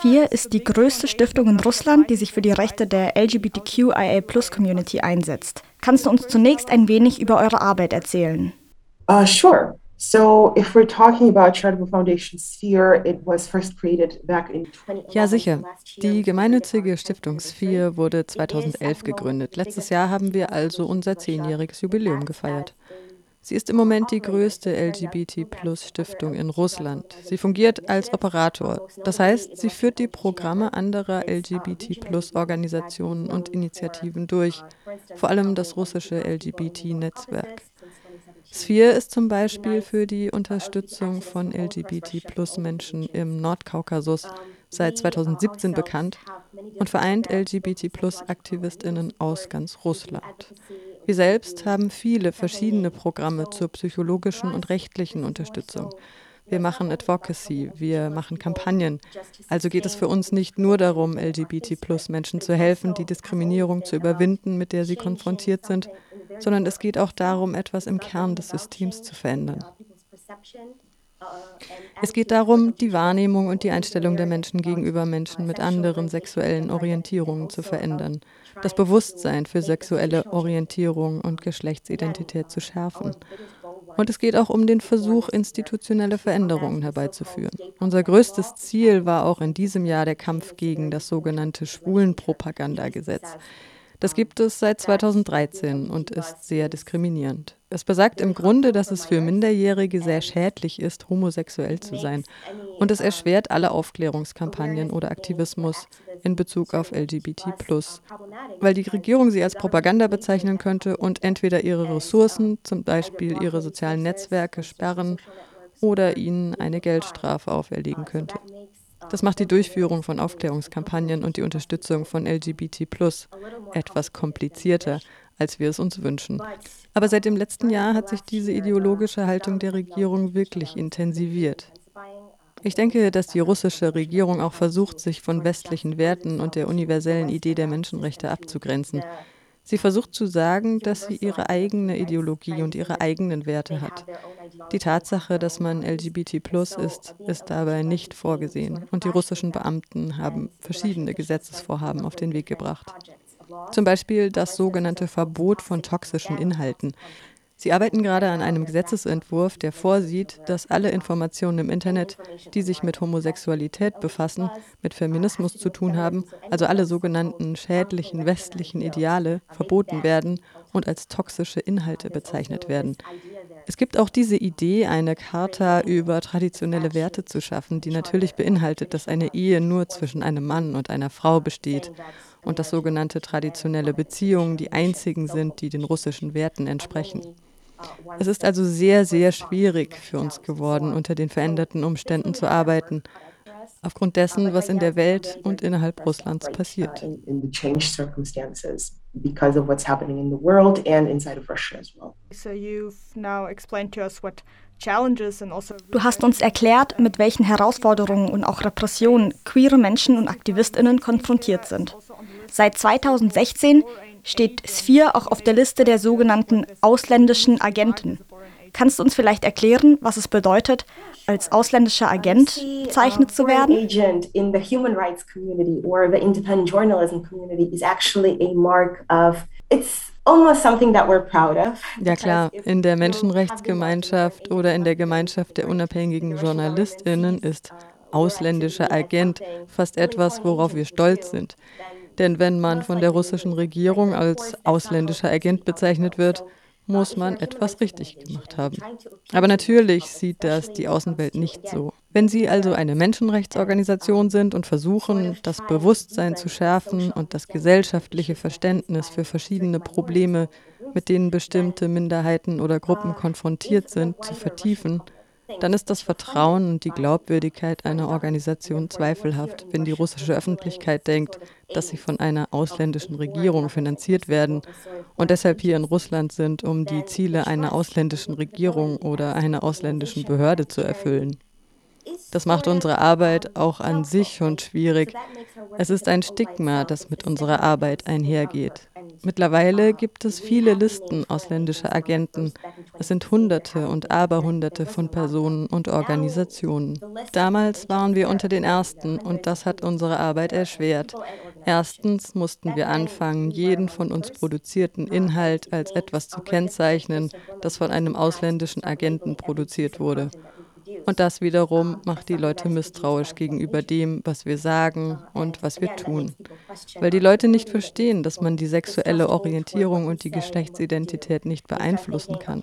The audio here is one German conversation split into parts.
Sphere ist die größte Stiftung in Russland, die sich für die Rechte der LGBTQIA-Plus-Community einsetzt. Kannst du uns zunächst ein wenig über eure Arbeit erzählen? Uh, sure. So, if we're talking about Charitable Foundation Sphere, it was first created back in 2011. Ja, sicher. Die gemeinnützige Stiftung Sphere wurde 2011 gegründet. Letztes Jahr haben wir also unser zehnjähriges Jubiläum gefeiert. Sie ist im Moment die größte LGBT-Plus-Stiftung in Russland. Sie fungiert als Operator. Das heißt, sie führt die Programme anderer LGBT-Plus-Organisationen und Initiativen durch, vor allem das russische LGBT-Netzwerk. Sphere ist zum Beispiel für die Unterstützung von LGBT-Plus-Menschen im Nordkaukasus seit 2017 bekannt und vereint LGBT-Plus-AktivistInnen aus ganz Russland. Wir selbst haben viele verschiedene Programme zur psychologischen und rechtlichen Unterstützung. Wir machen Advocacy, wir machen Kampagnen. Also geht es für uns nicht nur darum, LGBT-Plus-Menschen zu helfen, die Diskriminierung zu überwinden, mit der sie konfrontiert sind, sondern es geht auch darum, etwas im Kern des Systems zu verändern. Es geht darum, die Wahrnehmung und die Einstellung der Menschen gegenüber Menschen mit anderen sexuellen Orientierungen zu verändern, das Bewusstsein für sexuelle Orientierung und Geschlechtsidentität zu schärfen. Und es geht auch um den Versuch, institutionelle Veränderungen herbeizuführen. Unser größtes Ziel war auch in diesem Jahr der Kampf gegen das sogenannte Schwulenpropagandagesetz. Das gibt es seit 2013 und ist sehr diskriminierend. Es besagt im Grunde, dass es für Minderjährige sehr schädlich ist, homosexuell zu sein. Und es erschwert alle Aufklärungskampagnen oder Aktivismus in Bezug auf LGBT, weil die Regierung sie als Propaganda bezeichnen könnte und entweder ihre Ressourcen, zum Beispiel ihre sozialen Netzwerke, sperren oder ihnen eine Geldstrafe auferlegen könnte. Das macht die Durchführung von Aufklärungskampagnen und die Unterstützung von LGBT etwas komplizierter, als wir es uns wünschen. Aber seit dem letzten Jahr hat sich diese ideologische Haltung der Regierung wirklich intensiviert. Ich denke, dass die russische Regierung auch versucht, sich von westlichen Werten und der universellen Idee der Menschenrechte abzugrenzen. Sie versucht zu sagen, dass sie ihre eigene Ideologie und ihre eigenen Werte hat. Die Tatsache, dass man LGBT plus ist, ist dabei nicht vorgesehen. Und die russischen Beamten haben verschiedene Gesetzesvorhaben auf den Weg gebracht. Zum Beispiel das sogenannte Verbot von toxischen Inhalten. Sie arbeiten gerade an einem Gesetzesentwurf, der vorsieht, dass alle Informationen im Internet, die sich mit Homosexualität befassen, mit Feminismus zu tun haben, also alle sogenannten schädlichen westlichen Ideale, verboten werden und als toxische Inhalte bezeichnet werden. Es gibt auch diese Idee, eine Charta über traditionelle Werte zu schaffen, die natürlich beinhaltet, dass eine Ehe nur zwischen einem Mann und einer Frau besteht und dass sogenannte traditionelle Beziehungen die einzigen sind, die den russischen Werten entsprechen. Es ist also sehr, sehr schwierig für uns geworden, unter den veränderten Umständen zu arbeiten, aufgrund dessen, was in der Welt und innerhalb Russlands passiert. Because of what's happening in the world and inside of Russia as well. So you've now explained to us what also du hast uns erklärt, mit welchen Herausforderungen und auch Repressionen queere Menschen und Aktivistinnen konfrontiert sind. Seit 2016 steht Sphere auch auf der Liste der sogenannten ausländischen Agenten. Kannst du uns vielleicht erklären, was es bedeutet, als ausländischer Agent bezeichnet zu werden? Agent in the human rights community or the independent journalism community is actually a mark of it's ja klar, in der Menschenrechtsgemeinschaft oder in der Gemeinschaft der unabhängigen Journalistinnen ist ausländischer Agent fast etwas, worauf wir stolz sind. Denn wenn man von der russischen Regierung als ausländischer Agent bezeichnet wird, muss man etwas richtig gemacht haben. Aber natürlich sieht das die Außenwelt nicht so. Wenn Sie also eine Menschenrechtsorganisation sind und versuchen, das Bewusstsein zu schärfen und das gesellschaftliche Verständnis für verschiedene Probleme, mit denen bestimmte Minderheiten oder Gruppen konfrontiert sind, zu vertiefen, dann ist das Vertrauen und die Glaubwürdigkeit einer Organisation zweifelhaft, wenn die russische Öffentlichkeit denkt, dass sie von einer ausländischen Regierung finanziert werden und deshalb hier in Russland sind, um die Ziele einer ausländischen Regierung oder einer ausländischen Behörde zu erfüllen. Das macht unsere Arbeit auch an sich schon schwierig. Es ist ein Stigma, das mit unserer Arbeit einhergeht. Mittlerweile gibt es viele Listen ausländischer Agenten. Es sind Hunderte und Aberhunderte von Personen und Organisationen. Damals waren wir unter den Ersten und das hat unsere Arbeit erschwert. Erstens mussten wir anfangen, jeden von uns produzierten Inhalt als etwas zu kennzeichnen, das von einem ausländischen Agenten produziert wurde. Und das wiederum macht die Leute misstrauisch gegenüber dem, was wir sagen und was wir tun. Weil die Leute nicht verstehen, dass man die sexuelle Orientierung und die Geschlechtsidentität nicht beeinflussen kann.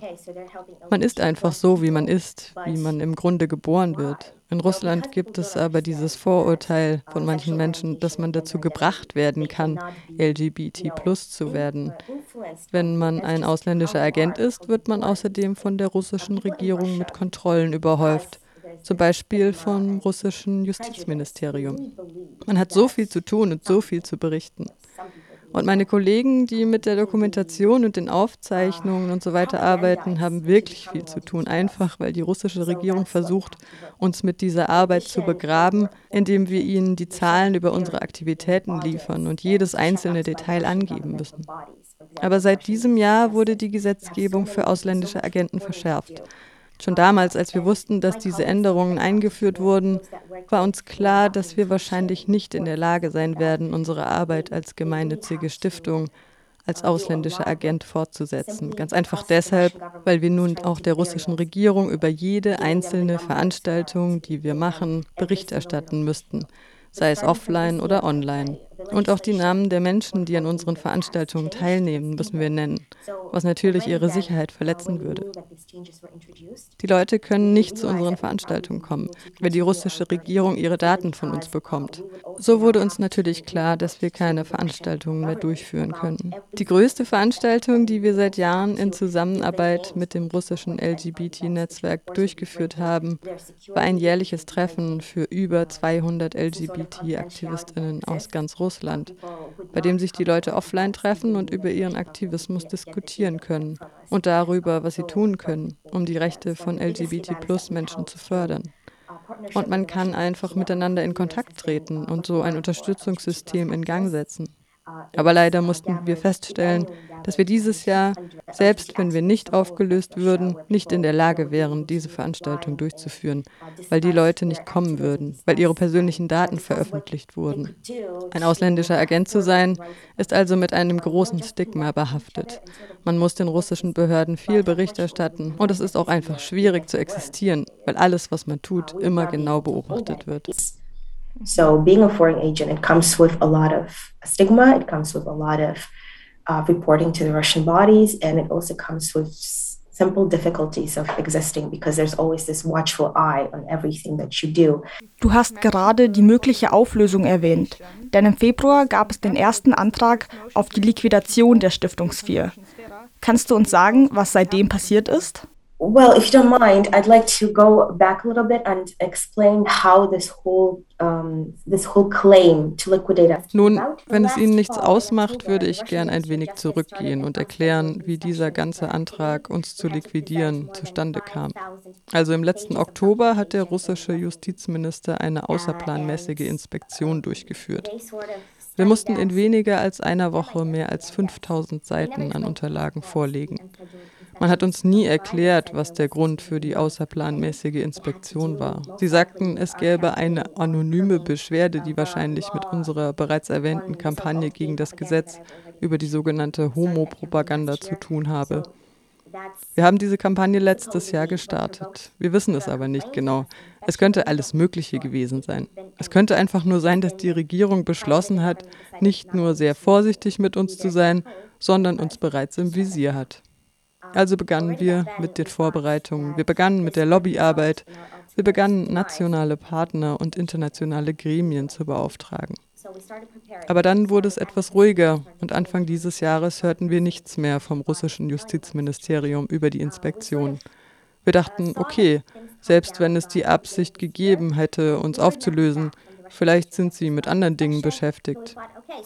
Man ist einfach so, wie man ist, wie man im Grunde geboren wird. In Russland gibt es aber dieses Vorurteil von manchen Menschen, dass man dazu gebracht werden kann, LGBT plus zu werden. Wenn man ein ausländischer Agent ist, wird man außerdem von der russischen Regierung mit Kontrollen überhäuft zum Beispiel vom russischen Justizministerium. Man hat so viel zu tun und so viel zu berichten. Und meine Kollegen, die mit der Dokumentation und den Aufzeichnungen und so weiter arbeiten, haben wirklich viel zu tun, einfach weil die russische Regierung versucht, uns mit dieser Arbeit zu begraben, indem wir ihnen die Zahlen über unsere Aktivitäten liefern und jedes einzelne Detail angeben müssen. Aber seit diesem Jahr wurde die Gesetzgebung für ausländische Agenten verschärft. Schon damals, als wir wussten, dass diese Änderungen eingeführt wurden, war uns klar, dass wir wahrscheinlich nicht in der Lage sein werden, unsere Arbeit als gemeinnützige Stiftung als ausländischer Agent fortzusetzen. Ganz einfach deshalb, weil wir nun auch der russischen Regierung über jede einzelne Veranstaltung, die wir machen, Bericht erstatten müssten sei es offline oder online. Und auch die Namen der Menschen, die an unseren Veranstaltungen teilnehmen, müssen wir nennen, was natürlich ihre Sicherheit verletzen würde. Die Leute können nicht zu unseren Veranstaltungen kommen, wenn die russische Regierung ihre Daten von uns bekommt. So wurde uns natürlich klar, dass wir keine Veranstaltungen mehr durchführen können. Die größte Veranstaltung, die wir seit Jahren in Zusammenarbeit mit dem russischen LGBT-Netzwerk durchgeführt haben, war ein jährliches Treffen für über 200 LGBT-Aktivistinnen aus ganz Russland, bei dem sich die Leute offline treffen und über ihren Aktivismus diskutieren können und darüber, was sie tun können, um die Rechte von LGBT-Plus-Menschen zu fördern. Und man kann einfach miteinander in Kontakt treten und so ein Unterstützungssystem in Gang setzen. Aber leider mussten wir feststellen, dass wir dieses Jahr, selbst wenn wir nicht aufgelöst würden, nicht in der Lage wären, diese Veranstaltung durchzuführen, weil die Leute nicht kommen würden, weil ihre persönlichen Daten veröffentlicht wurden. Ein ausländischer Agent zu sein, ist also mit einem großen Stigma behaftet. Man muss den russischen Behörden viel Bericht erstatten und es ist auch einfach schwierig zu existieren, weil alles, was man tut, immer genau beobachtet wird. So being a foreign agent, it comes with a lot of stigma. It comes with a lot of uh, reporting to the Russian bodies, and it also comes with simple difficulties of existing because there's always this watchful eye on everything that you do. Du hast gerade die mögliche Auflösung erwähnt, denn im Februar gab es den ersten Antrag auf die Liquidation der Stiftungsvier. Kannst du uns sagen, was seitdem passiert ist? Well, if you don't mind, I'd like to go back a little bit and explain how this whole Nun, wenn es Ihnen nichts ausmacht, würde ich gern ein wenig zurückgehen und erklären, wie dieser ganze Antrag, uns zu liquidieren, zustande kam. Also im letzten Oktober hat der russische Justizminister eine außerplanmäßige Inspektion durchgeführt. Wir mussten in weniger als einer Woche mehr als 5000 Seiten an Unterlagen vorlegen. Man hat uns nie erklärt, was der Grund für die außerplanmäßige Inspektion war. Sie sagten, es gäbe eine anonyme Beschwerde, die wahrscheinlich mit unserer bereits erwähnten Kampagne gegen das Gesetz über die sogenannte Homopropaganda zu tun habe. Wir haben diese Kampagne letztes Jahr gestartet. Wir wissen es aber nicht genau. Es könnte alles Mögliche gewesen sein. Es könnte einfach nur sein, dass die Regierung beschlossen hat, nicht nur sehr vorsichtig mit uns zu sein, sondern uns bereits im Visier hat. Also begannen wir mit den Vorbereitungen. Wir begannen mit der Lobbyarbeit. Wir begannen nationale Partner und internationale Gremien zu beauftragen. Aber dann wurde es etwas ruhiger und Anfang dieses Jahres hörten wir nichts mehr vom russischen Justizministerium über die Inspektion. Wir dachten, okay, selbst wenn es die Absicht gegeben hätte, uns aufzulösen, vielleicht sind sie mit anderen Dingen beschäftigt.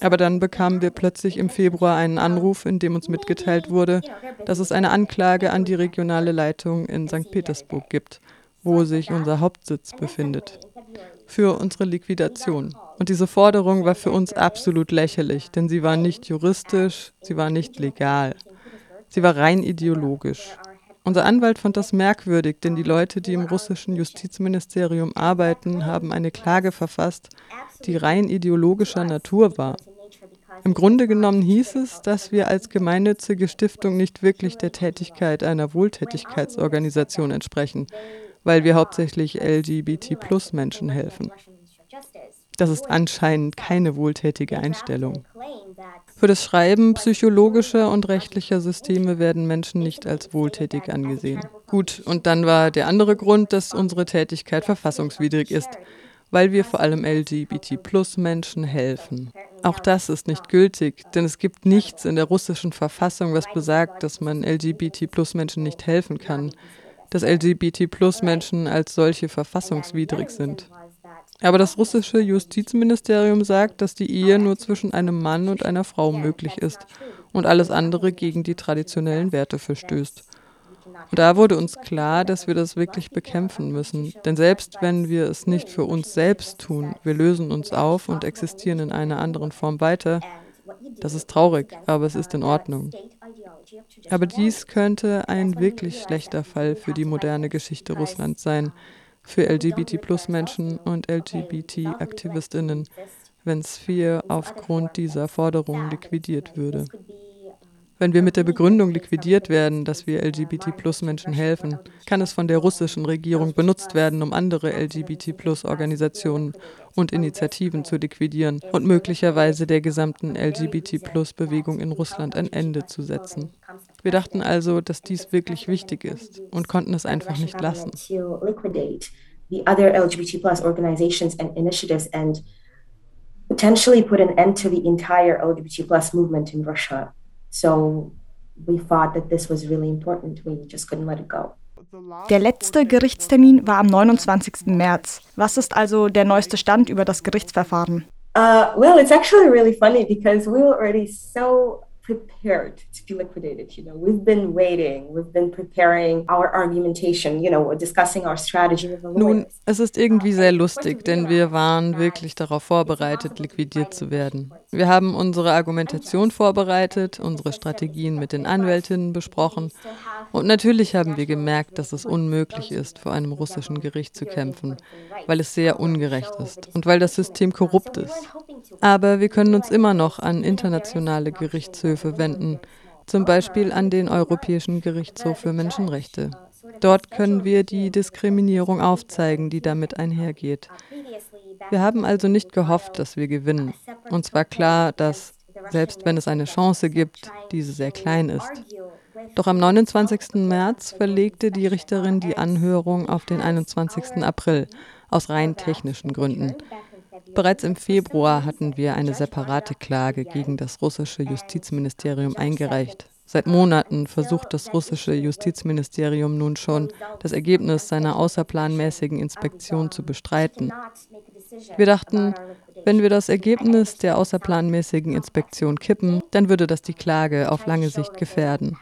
Aber dann bekamen wir plötzlich im Februar einen Anruf, in dem uns mitgeteilt wurde, dass es eine Anklage an die regionale Leitung in St. Petersburg gibt, wo sich unser Hauptsitz befindet, für unsere Liquidation. Und diese Forderung war für uns absolut lächerlich, denn sie war nicht juristisch, sie war nicht legal. Sie war rein ideologisch. Unser Anwalt fand das merkwürdig, denn die Leute, die im russischen Justizministerium arbeiten, haben eine Klage verfasst, die rein ideologischer Natur war. Im Grunde genommen hieß es, dass wir als gemeinnützige Stiftung nicht wirklich der Tätigkeit einer Wohltätigkeitsorganisation entsprechen, weil wir hauptsächlich LGBT-Plus-Menschen helfen. Das ist anscheinend keine wohltätige Einstellung. Für das Schreiben psychologischer und rechtlicher Systeme werden Menschen nicht als wohltätig angesehen. Gut, und dann war der andere Grund, dass unsere Tätigkeit verfassungswidrig ist, weil wir vor allem LGBT-Plus-Menschen helfen. Auch das ist nicht gültig, denn es gibt nichts in der russischen Verfassung, was besagt, dass man LGBT-Plus-Menschen nicht helfen kann, dass LGBT-Plus-Menschen als solche verfassungswidrig sind. Aber das russische Justizministerium sagt, dass die Ehe nur zwischen einem Mann und einer Frau möglich ist und alles andere gegen die traditionellen Werte verstößt. Und da wurde uns klar, dass wir das wirklich bekämpfen müssen. Denn selbst wenn wir es nicht für uns selbst tun, wir lösen uns auf und existieren in einer anderen Form weiter, das ist traurig, aber es ist in Ordnung. Aber dies könnte ein wirklich schlechter Fall für die moderne Geschichte Russlands sein für LGBT-Plus-Menschen und LGBT-Aktivistinnen, wenn Sphere aufgrund dieser Forderungen liquidiert würde. Wenn wir mit der Begründung liquidiert werden, dass wir LGBT-Plus-Menschen helfen, kann es von der russischen Regierung benutzt werden, um andere LGBT-Plus-Organisationen und Initiativen zu liquidieren und möglicherweise der gesamten LGBT-Plus-Bewegung in Russland ein Ende zu setzen. Wir dachten also, dass dies wirklich wichtig ist und konnten es einfach nicht lassen. The other LGBT plus organizations and initiatives and potentially put an end to the entire LGBT plus movement in Russia. So we thought that this was really important. We just couldn't let it go. Der letzte Gerichtstermin war am 29. März. Was ist also der neueste Stand über das Gerichtsverfahren? Uh, well, it's actually really funny because we were already so prepared to be liquidated. You know, we've been waiting, we've been preparing our argumentation, you know, discussing our strategy with the lawyers. Nun, es ist irgendwie sehr lustig, denn wir waren wirklich darauf vorbereitet, liquidiert zu werden. Wir haben unsere Argumentation vorbereitet, unsere Strategien mit den Anwältinnen besprochen und natürlich haben wir gemerkt, dass es unmöglich ist, vor einem russischen Gericht zu kämpfen, weil es sehr ungerecht ist und weil das System korrupt ist. Aber wir können uns immer noch an internationale Gerichtshöfe wenden, zum Beispiel an den Europäischen Gerichtshof für Menschenrechte. Dort können wir die Diskriminierung aufzeigen, die damit einhergeht. Wir haben also nicht gehofft, dass wir gewinnen. Uns war klar, dass, selbst wenn es eine Chance gibt, diese sehr klein ist. Doch am 29. März verlegte die Richterin die Anhörung auf den 21. April aus rein technischen Gründen. Bereits im Februar hatten wir eine separate Klage gegen das russische Justizministerium eingereicht. Seit Monaten versucht das russische Justizministerium nun schon, das Ergebnis seiner außerplanmäßigen Inspektion zu bestreiten. Wir dachten, wenn wir das Ergebnis der außerplanmäßigen Inspektion kippen, dann würde das die Klage auf lange Sicht gefährden.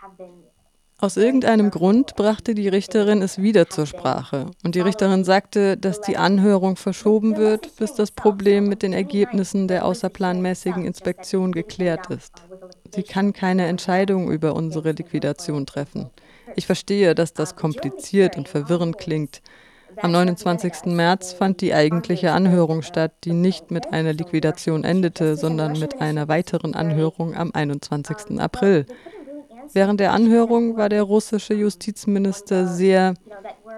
Aus irgendeinem Grund brachte die Richterin es wieder zur Sprache. Und die Richterin sagte, dass die Anhörung verschoben wird, bis das Problem mit den Ergebnissen der außerplanmäßigen Inspektion geklärt ist. Sie kann keine Entscheidung über unsere Liquidation treffen. Ich verstehe, dass das kompliziert und verwirrend klingt. Am 29. März fand die eigentliche Anhörung statt, die nicht mit einer Liquidation endete, sondern mit einer weiteren Anhörung am 21. April. Während der Anhörung war der russische Justizminister sehr,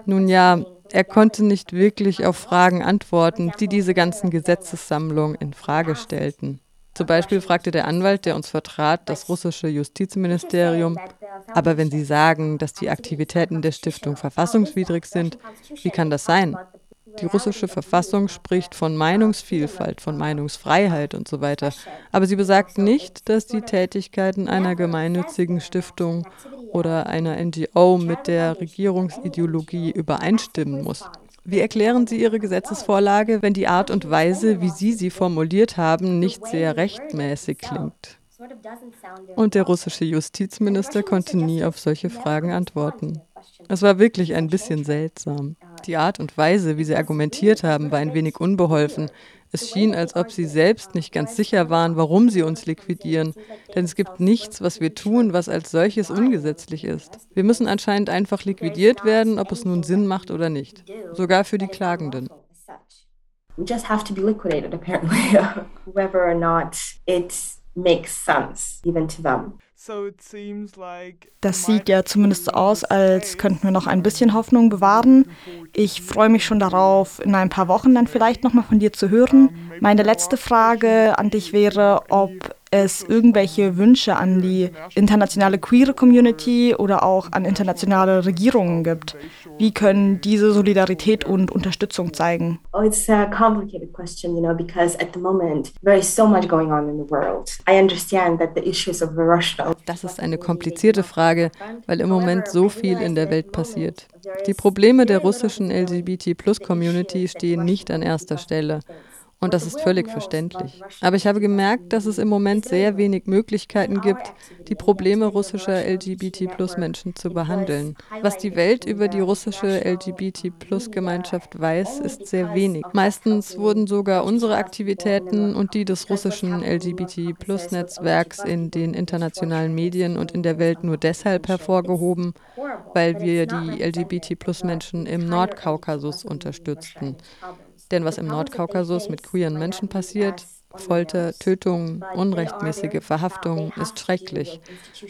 nun ja, er konnte nicht wirklich auf Fragen antworten, die diese ganzen Gesetzessammlungen in Frage stellten. Zum Beispiel fragte der Anwalt, der uns vertrat, das russische Justizministerium, aber wenn Sie sagen, dass die Aktivitäten der Stiftung verfassungswidrig sind, wie kann das sein? Die russische Verfassung spricht von Meinungsvielfalt, von Meinungsfreiheit und so weiter. Aber sie besagt nicht, dass die Tätigkeiten einer gemeinnützigen Stiftung oder einer NGO mit der Regierungsideologie übereinstimmen muss. Wie erklären Sie Ihre Gesetzesvorlage, wenn die Art und Weise, wie Sie sie formuliert haben, nicht sehr rechtmäßig klingt? Und der russische Justizminister konnte nie auf solche Fragen antworten. Es war wirklich ein bisschen seltsam. Die Art und Weise, wie sie argumentiert haben, war ein wenig unbeholfen. Es schien, als ob sie selbst nicht ganz sicher waren, warum sie uns liquidieren. Denn es gibt nichts, was wir tun, was als solches ungesetzlich ist. Wir müssen anscheinend einfach liquidiert werden, ob es nun Sinn macht oder nicht. Sogar für die Klagenden. We just have to be liquidated, apparently, whether or not it makes sense, even to them. Das sieht ja zumindest so aus, als könnten wir noch ein bisschen Hoffnung bewahren. Ich freue mich schon darauf, in ein paar Wochen dann vielleicht nochmal von dir zu hören. Meine letzte Frage an dich wäre, ob es irgendwelche Wünsche an die internationale queere Community oder auch an internationale Regierungen gibt. Wie können diese Solidarität und Unterstützung zeigen? Oh, it's a complicated question, you know, because at the moment there is so much going on in the world. I understand that the issues of Russia. Das ist eine komplizierte Frage, weil im Moment so viel in der Welt passiert. Die Probleme der russischen LGBT-Plus-Community stehen nicht an erster Stelle. Und das ist völlig verständlich. Aber ich habe gemerkt, dass es im Moment sehr wenig Möglichkeiten gibt, die Probleme russischer LGBT-Plus-Menschen zu behandeln. Was die Welt über die russische LGBT-Plus-Gemeinschaft weiß, ist sehr wenig. Meistens wurden sogar unsere Aktivitäten und die des russischen LGBT-Plus-Netzwerks in den internationalen Medien und in der Welt nur deshalb hervorgehoben, weil wir die LGBT-Plus-Menschen im Nordkaukasus unterstützten. Denn was im Nordkaukasus mit queeren Menschen passiert, Folter, Tötungen, unrechtmäßige Verhaftungen, ist schrecklich.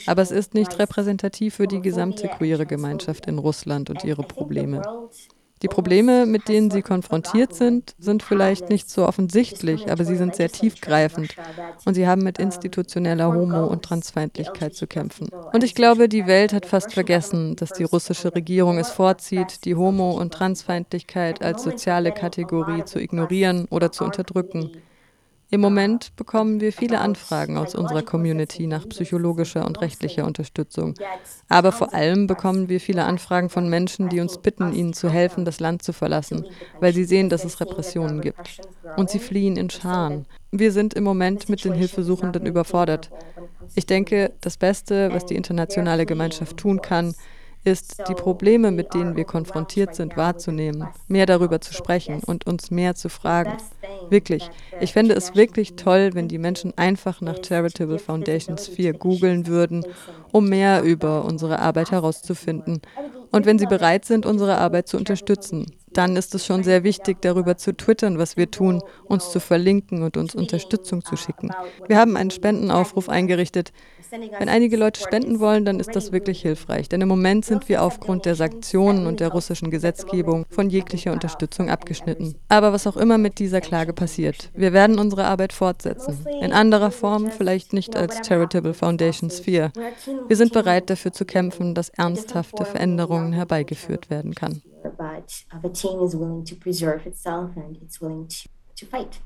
Aber es ist nicht repräsentativ für die gesamte queere Gemeinschaft in Russland und ihre Probleme. Die Probleme, mit denen sie konfrontiert sind, sind vielleicht nicht so offensichtlich, aber sie sind sehr tiefgreifend und sie haben mit institutioneller Homo- und Transfeindlichkeit zu kämpfen. Und ich glaube, die Welt hat fast vergessen, dass die russische Regierung es vorzieht, die Homo- und Transfeindlichkeit als soziale Kategorie zu ignorieren oder zu unterdrücken. Im Moment bekommen wir viele Anfragen aus unserer Community nach psychologischer und rechtlicher Unterstützung. Aber vor allem bekommen wir viele Anfragen von Menschen, die uns bitten, ihnen zu helfen, das Land zu verlassen, weil sie sehen, dass es Repressionen gibt. Und sie fliehen in Scharen. Wir sind im Moment mit den Hilfesuchenden überfordert. Ich denke, das Beste, was die internationale Gemeinschaft tun kann, ist, die Probleme, mit denen wir konfrontiert sind, wahrzunehmen, mehr darüber zu sprechen und uns mehr zu fragen. Wirklich, ich fände es wirklich toll, wenn die Menschen einfach nach Charitable Foundation Sphere googeln würden, um mehr über unsere Arbeit herauszufinden und wenn sie bereit sind, unsere Arbeit zu unterstützen. Dann ist es schon sehr wichtig, darüber zu twittern, was wir tun, uns zu verlinken und uns Unterstützung zu schicken. Wir haben einen Spendenaufruf eingerichtet, wenn einige Leute spenden wollen, dann ist das wirklich hilfreich, denn im Moment sind wir aufgrund der Sanktionen und der russischen Gesetzgebung von jeglicher Unterstützung abgeschnitten. Aber was auch immer mit dieser Klage passiert, wir werden unsere Arbeit fortsetzen. In anderer Form, vielleicht nicht als Charitable Foundation Sphere. Wir sind bereit dafür zu kämpfen, dass ernsthafte Veränderungen herbeigeführt werden kann. But the team is willing to preserve itself and it's willing to, to fight.